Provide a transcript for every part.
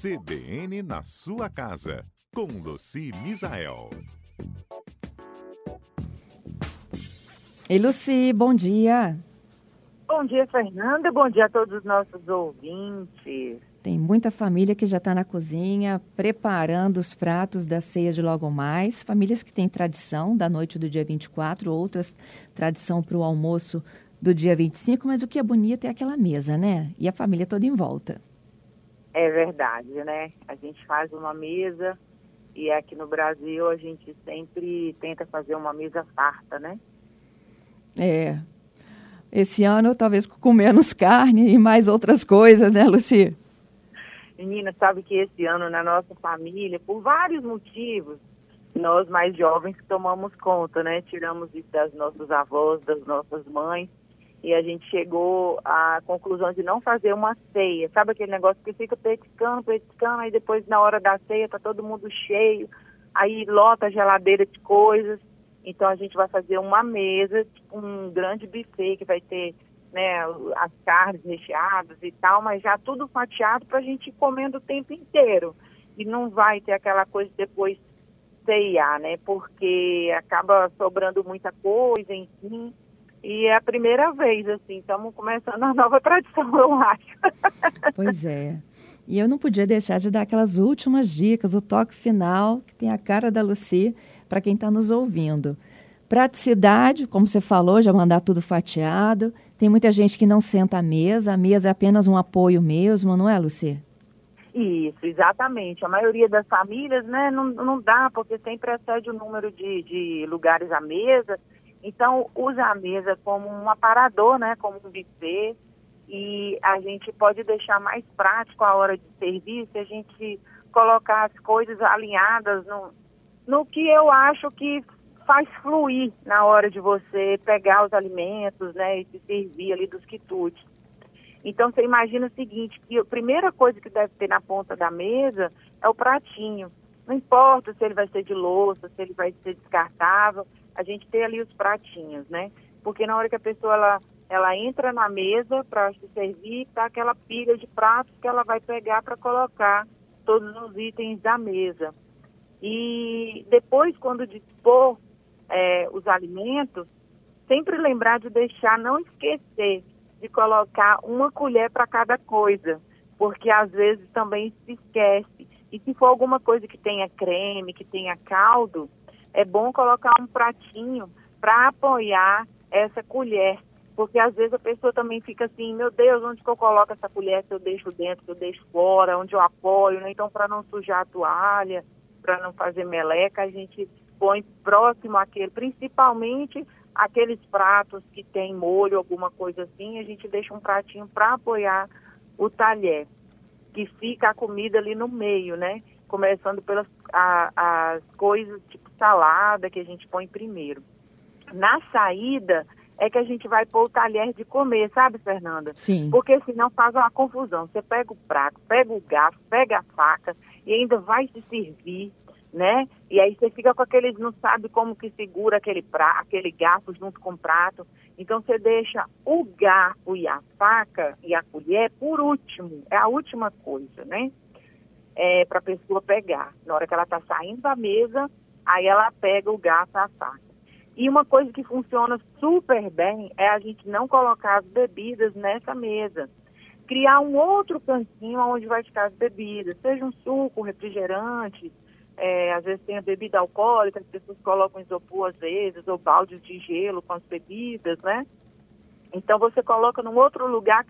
CBN na sua casa, com Luci Misael. Ei, Luci, bom dia. Bom dia, Fernanda. Bom dia a todos os nossos ouvintes. Tem muita família que já está na cozinha preparando os pratos da ceia de logo mais. Famílias que têm tradição da noite do dia 24, outras tradição para o almoço do dia 25, mas o que é bonito é aquela mesa, né? E a família toda em volta. É verdade, né? A gente faz uma mesa e aqui no Brasil a gente sempre tenta fazer uma mesa farta, né? É. Esse ano, talvez com menos carne e mais outras coisas, né, Luci? Menina, sabe que esse ano na nossa família, por vários motivos, nós mais jovens tomamos conta, né? Tiramos isso das nossas avós, das nossas mães, e a gente chegou à conclusão de não fazer uma ceia. Sabe aquele negócio que fica petiscando, petiscando, aí depois na hora da ceia tá todo mundo cheio, aí lota a geladeira de coisas. Então a gente vai fazer uma mesa, tipo um grande buffet que vai ter né, as carnes recheadas e tal, mas já tudo fatiado para a gente ir comendo o tempo inteiro. E não vai ter aquela coisa depois ceiar, né? Porque acaba sobrando muita coisa, enfim. E é a primeira vez, assim, estamos começando a nova tradição, eu acho. Pois é. E eu não podia deixar de dar aquelas últimas dicas, o toque final, que tem a cara da Luci, para quem está nos ouvindo. Praticidade, como você falou, já mandar tudo fatiado. Tem muita gente que não senta à mesa, a mesa é apenas um apoio mesmo, não é, Luci? Isso, exatamente. A maioria das famílias, né, não, não dá, porque sempre excede o número de, de lugares à mesa. Então, usa a mesa como um aparador, né, como um buffet, e a gente pode deixar mais prático a hora de servir se a gente colocar as coisas alinhadas no, no que eu acho que faz fluir na hora de você pegar os alimentos, né, e se servir ali dos quitutes. Então, você imagina o seguinte, que a primeira coisa que deve ter na ponta da mesa é o pratinho. Não importa se ele vai ser de louça, se ele vai ser descartável, a gente tem ali os pratinhos, né? Porque na hora que a pessoa ela, ela entra na mesa para se servir, tá aquela pilha de pratos que ela vai pegar para colocar todos os itens da mesa. E depois, quando dispor é, os alimentos, sempre lembrar de deixar, não esquecer de colocar uma colher para cada coisa, porque às vezes também se esquece. E se for alguma coisa que tenha creme, que tenha caldo, é bom colocar um pratinho para apoiar essa colher. Porque às vezes a pessoa também fica assim, meu Deus, onde que eu coloco essa colher? Se eu deixo dentro, se eu deixo fora, onde eu apoio, né? Então, para não sujar a toalha, para não fazer meleca, a gente põe próximo àquele, principalmente aqueles pratos que tem molho, alguma coisa assim, a gente deixa um pratinho para apoiar o talher, que fica a comida ali no meio, né? Começando pelas a, as coisas tipo salada que a gente põe primeiro. Na saída é que a gente vai pôr o talher de comer, sabe, Fernanda? Sim. Porque senão faz uma confusão. Você pega o prato, pega o garfo, pega a faca e ainda vai se servir né? E aí você fica com aqueles, não sabe como que segura aquele, pra, aquele garfo junto com o prato. Então você deixa o garfo e a faca e a colher por último, é a última coisa, né? É, para a pessoa pegar. Na hora que ela está saindo da mesa, aí ela pega o garfo e a faca. E uma coisa que funciona super bem é a gente não colocar as bebidas nessa mesa. Criar um outro cantinho onde vai ficar as bebidas, seja um suco, refrigerante, é, às vezes tem a bebida alcoólica, as pessoas colocam isopor às vezes, ou baldes de gelo com as bebidas, né? Então você coloca num outro lugar,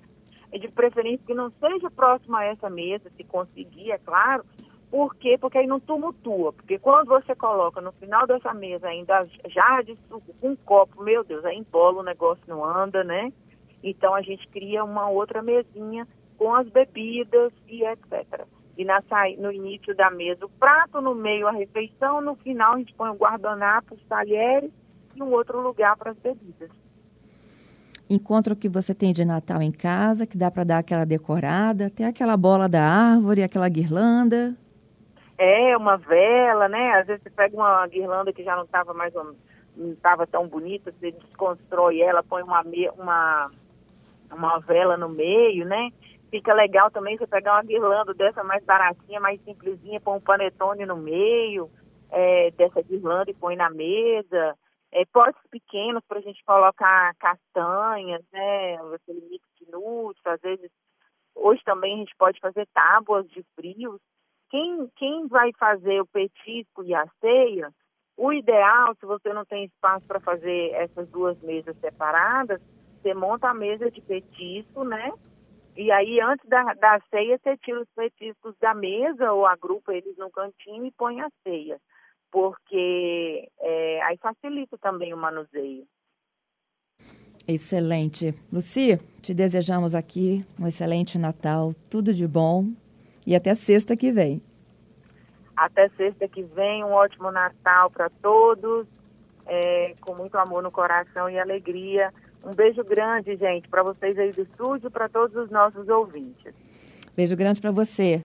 de preferência que não seja próximo a essa mesa, se conseguir, é claro. Por quê? Porque aí não tumultua. Porque quando você coloca no final dessa mesa ainda jarra de suco com um copo, meu Deus, aí embola, o negócio não anda, né? Então a gente cria uma outra mesinha com as bebidas e etc e na no início da mesa o prato, no meio a refeição, no final a gente põe o guardanapo, os talheres e um outro lugar para as bebidas. Encontro que você tem de Natal em casa, que dá para dar aquela decorada, tem aquela bola da árvore, aquela guirlanda. É, uma vela, né? Às vezes você pega uma guirlanda que já não estava mais não estava tão bonita, você desconstrói ela, põe uma, uma, uma vela no meio, né? Fica legal também você pegar uma guirlanda dessa mais baratinha, mais simplesinha, põe um panetone no meio é, dessa guirlanda e põe na mesa. É, potes pequenos para a gente colocar castanhas, né? Aquele mix de nuts, às vezes. Hoje também a gente pode fazer tábuas de frios. Quem, quem vai fazer o petisco e a ceia, o ideal, se você não tem espaço para fazer essas duas mesas separadas, você monta a mesa de petisco, né? E aí, antes da, da ceia, você tira os petiscos da mesa ou agrupa eles no cantinho e põe a ceia. Porque é, aí facilita também o manuseio. Excelente. Luci, te desejamos aqui um excelente Natal, tudo de bom e até sexta que vem. Até sexta que vem, um ótimo Natal para todos, é, com muito amor no coração e alegria. Um beijo grande, gente, para vocês aí do estúdio, para todos os nossos ouvintes. Beijo grande para você.